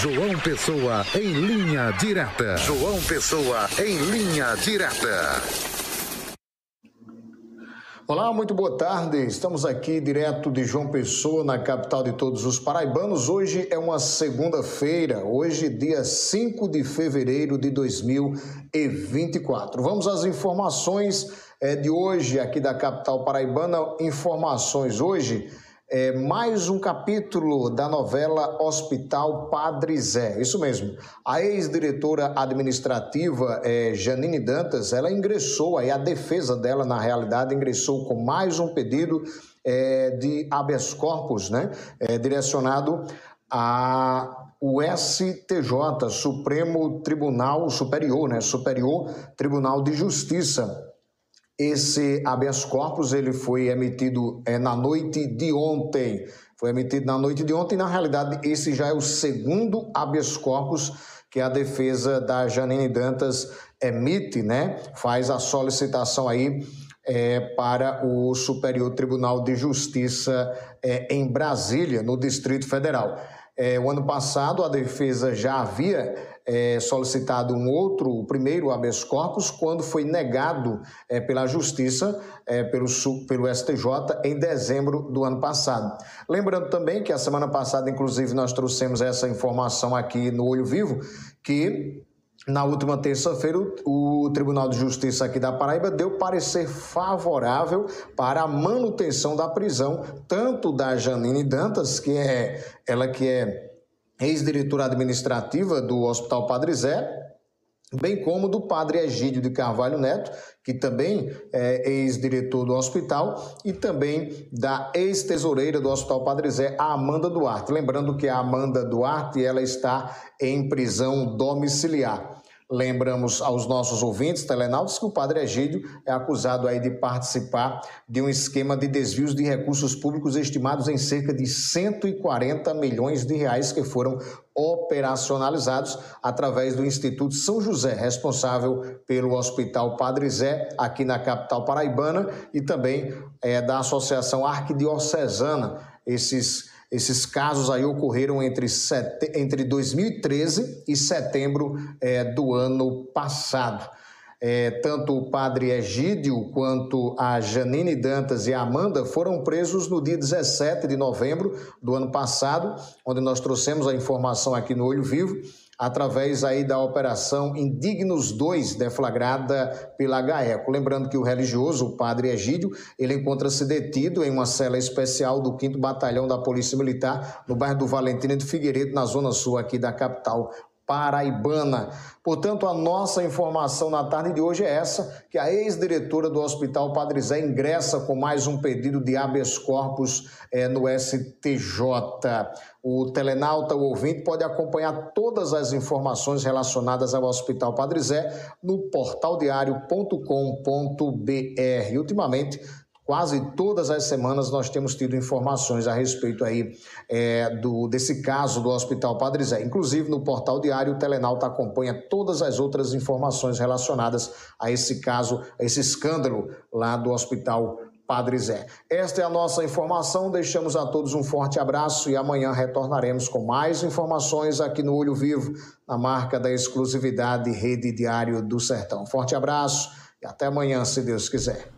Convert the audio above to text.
João Pessoa em linha direta. João Pessoa em linha direta. Olá, muito boa tarde. Estamos aqui direto de João Pessoa, na capital de todos os paraibanos. Hoje é uma segunda-feira, hoje, dia 5 de fevereiro de 2024. Vamos às informações eh, de hoje aqui da capital paraibana. Informações hoje é, mais um capítulo da novela Hospital Padre Zé. Isso mesmo. A ex-diretora administrativa é, Janine Dantas, ela ingressou, aí a defesa dela, na realidade, ingressou com mais um pedido é, de habeas corpus, né? É, direcionado a o STJ, Supremo Tribunal Superior, né? Superior Tribunal de Justiça esse habeas corpus ele foi emitido é, na noite de ontem. Foi emitido na noite de ontem. Na realidade, esse já é o segundo habeas corpus que a defesa da Janine Dantas emite, né? Faz a solicitação aí é, para o Superior Tribunal de Justiça é, em Brasília, no Distrito Federal. É, o ano passado, a defesa já havia é, solicitado um outro, o primeiro habeas corpus, quando foi negado é, pela Justiça, é, pelo, pelo STJ, em dezembro do ano passado. Lembrando também que a semana passada, inclusive, nós trouxemos essa informação aqui no Olho Vivo, que na última terça-feira, o Tribunal de Justiça aqui da Paraíba deu parecer favorável para a manutenção da prisão, tanto da Janine Dantas, que é ela que é ex-diretora administrativa do Hospital Padre Zé, bem como do padre Egídio de Carvalho Neto, que também é ex-diretor do hospital, e também da ex-tesoureira do Hospital Padre Zé, a Amanda Duarte. Lembrando que a Amanda Duarte ela está em prisão domiciliar. Lembramos aos nossos ouvintes, telenautas, que o padre Egídio é acusado aí de participar de um esquema de desvios de recursos públicos estimados em cerca de 140 milhões de reais que foram operacionalizados através do Instituto São José, responsável pelo Hospital Padre Zé, aqui na capital paraibana, e também é, da Associação Arquidiocesana. Esses esses casos aí ocorreram entre, sete, entre 2013 e setembro é, do ano passado. É, tanto o padre Egídio quanto a Janine Dantas e a Amanda foram presos no dia 17 de novembro do ano passado, onde nós trouxemos a informação aqui no Olho Vivo através aí da operação Indignos 2, deflagrada pela GAECO. Lembrando que o religioso, o padre Egídio, ele encontra-se detido em uma cela especial do 5 Batalhão da Polícia Militar, no bairro do Valentina de Figueiredo, na zona sul aqui da capital paraibana. Portanto, a nossa informação na tarde de hoje é essa, que a ex-diretora do Hospital Padre Zé ingressa com mais um pedido de habeas corpus é, no STJ. O telenauta, o ouvinte, pode acompanhar todas as informações relacionadas ao Hospital Padre Zé no portaldiario.com.br. Ultimamente, Quase todas as semanas nós temos tido informações a respeito aí é, do, desse caso do Hospital Padre Zé. Inclusive no portal diário o Telenauta acompanha todas as outras informações relacionadas a esse caso, a esse escândalo lá do Hospital Padre Zé. Esta é a nossa informação. Deixamos a todos um forte abraço e amanhã retornaremos com mais informações aqui no Olho Vivo, na marca da exclusividade Rede Diário do Sertão. Forte abraço e até amanhã, se Deus quiser.